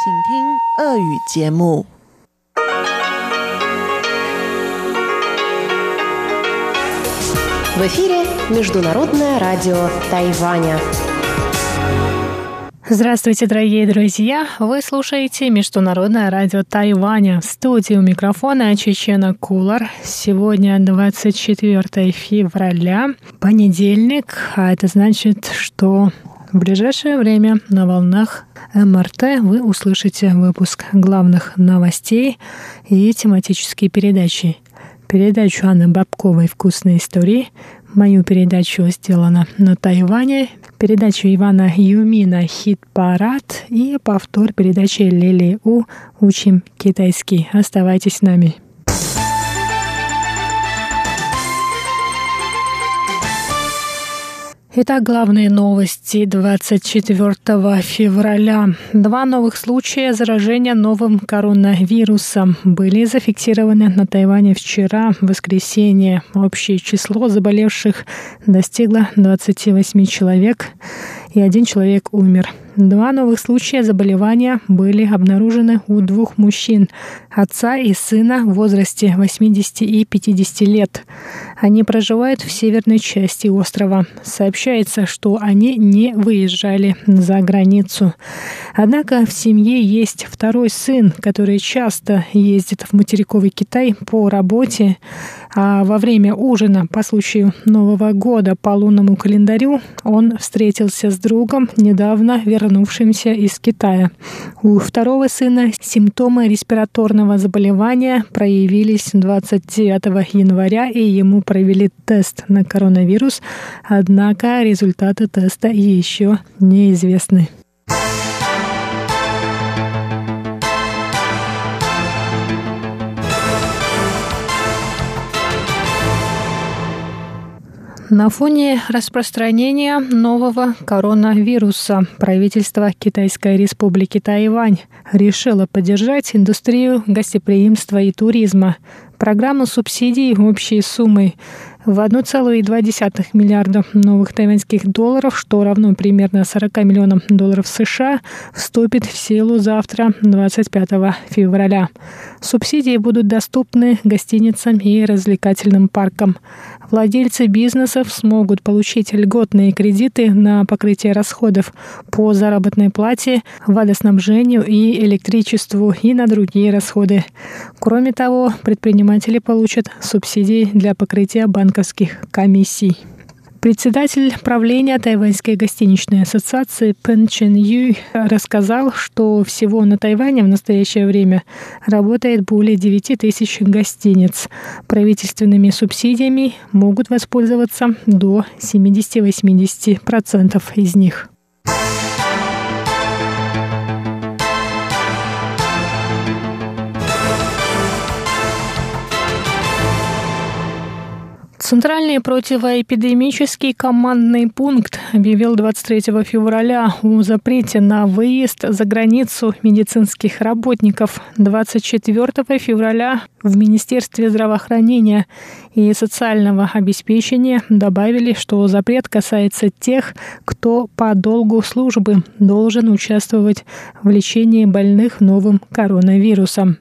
请听俄语节目。В эфире Международное радио Тайваня. Здравствуйте, дорогие друзья! Вы слушаете Международное радио Тайваня. В студии у микрофона Чечена Кулар. Сегодня 24 февраля, понедельник, а это значит, что в ближайшее время на волнах МРТ вы услышите выпуск главных новостей и тематические передачи. Передачу Анны Бабковой «Вкусные истории», мою передачу сделана на Тайване, передачу Ивана Юмина «Хит-парад» и повтор передачи Лили У «Учим китайский». Оставайтесь с нами. Итак, главные новости 24 февраля. Два новых случая заражения новым коронавирусом были зафиксированы на Тайване вчера, в воскресенье. Общее число заболевших достигло 28 человек, и один человек умер. Два новых случая заболевания были обнаружены у двух мужчин, отца и сына в возрасте 80 и 50 лет. Они проживают в северной части острова. Сообщается, что они не выезжали за границу. Однако в семье есть второй сын, который часто ездит в материковый Китай по работе, а во время ужина по случаю Нового года по лунному календарю он встретился с другом, недавно вернувшимся из Китая. У второго сына симптомы респираторного заболевания проявились 29 января, и ему провели тест на коронавирус, однако результаты теста еще неизвестны. На фоне распространения нового коронавируса правительство Китайской республики Тайвань решило поддержать индустрию гостеприимства и туризма. Программу субсидий общей суммой в 1,2 миллиарда новых тайваньских долларов, что равно примерно 40 миллионам долларов США, вступит в силу завтра, 25 февраля. Субсидии будут доступны гостиницам и развлекательным паркам. Владельцы бизнесов смогут получить льготные кредиты на покрытие расходов по заработной плате, водоснабжению и электричеству и на другие расходы. Кроме того, предприниматели получат субсидии для покрытия банковских комиссий. Председатель правления Тайваньской гостиничной ассоциации Пен Чен Ю рассказал, что всего на Тайване в настоящее время работает более 9 тысяч гостиниц. Правительственными субсидиями могут воспользоваться до 70-80% из них. Центральный противоэпидемический командный пункт объявил 23 февраля о запрете на выезд за границу медицинских работников. 24 февраля в Министерстве здравоохранения и социального обеспечения добавили, что запрет касается тех, кто по долгу службы должен участвовать в лечении больных новым коронавирусом.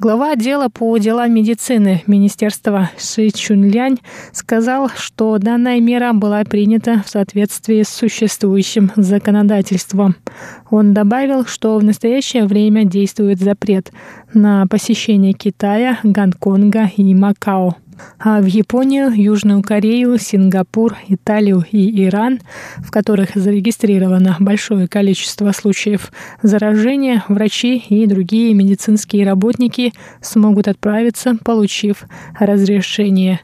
Глава отдела по делам медицины Министерства Ши Чунлянь сказал, что данная мера была принята в соответствии с существующим законодательством. Он добавил, что в настоящее время действует запрет на посещение Китая, Гонконга и Макао а в Японию, Южную Корею, Сингапур, Италию и Иран, в которых зарегистрировано большое количество случаев заражения, врачи и другие медицинские работники смогут отправиться, получив разрешение.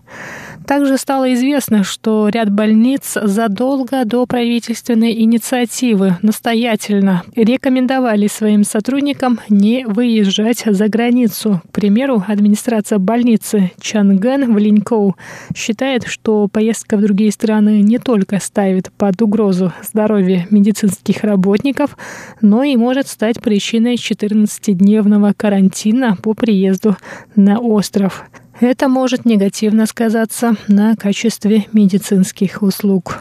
Также стало известно, что ряд больниц задолго до правительственной инициативы настоятельно рекомендовали своим сотрудникам не выезжать за границу. К примеру, администрация больницы Чангэн в Линькоу считает, что поездка в другие страны не только ставит под угрозу здоровье медицинских работников, но и может стать причиной 14-дневного карантина по приезду на остров. Это может негативно сказаться на качестве медицинских услуг.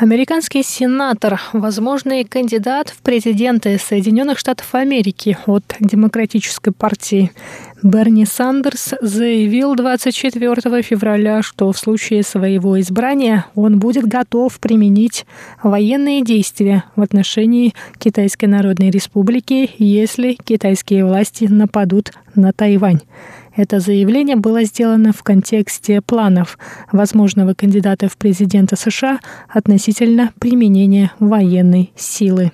Американский сенатор, возможный кандидат в президенты Соединенных Штатов Америки от Демократической партии Берни Сандерс заявил 24 февраля, что в случае своего избрания он будет готов применить военные действия в отношении Китайской Народной Республики, если китайские власти нападут на Тайвань. Это заявление было сделано в контексте планов возможного кандидата в президенты США относительно применения военной силы.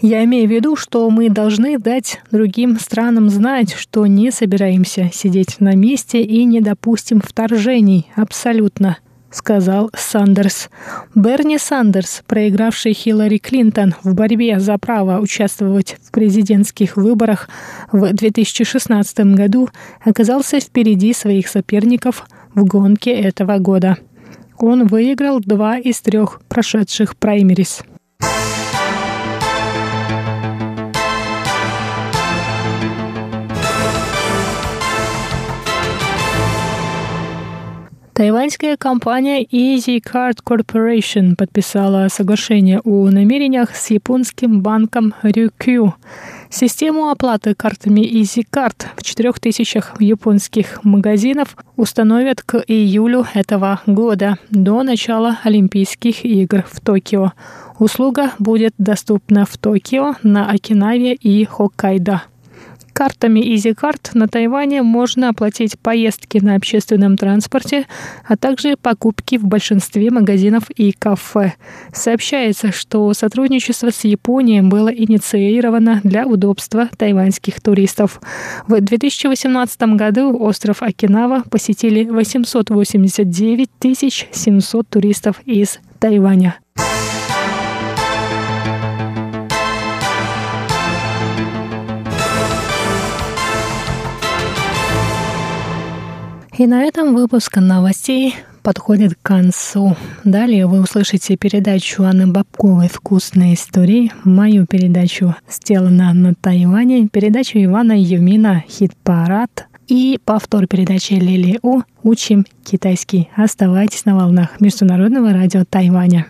Я имею в виду, что мы должны дать другим странам знать, что не собираемся сидеть на месте и не допустим вторжений абсолютно сказал Сандерс. Берни Сандерс, проигравший Хиллари Клинтон в борьбе за право участвовать в президентских выборах в 2016 году, оказался впереди своих соперников в гонке этого года. Он выиграл два из трех прошедших праймерис. Тайваньская компания Easy Card Corporation подписала соглашение о намерениях с японским банком Ryukyu. Систему оплаты картами Easy Card в 4000 японских магазинов установят к июлю этого года, до начала Олимпийских игр в Токио. Услуга будет доступна в Токио, на Окинаве и Хоккайдо. Картами EasyCard на Тайване можно оплатить поездки на общественном транспорте, а также покупки в большинстве магазинов и кафе. Сообщается, что сотрудничество с Японией было инициировано для удобства тайваньских туристов. В 2018 году остров Окинава посетили 889 700 туристов из Тайваня. И на этом выпуск новостей подходит к концу. Далее вы услышите передачу Анны Бабковой «Вкусные истории», мою передачу «Сделано на Тайване», передачу Ивана Юмина «Хит-парад» и повтор передачи Лили У «Учим китайский». Оставайтесь на волнах Международного радио Тайваня.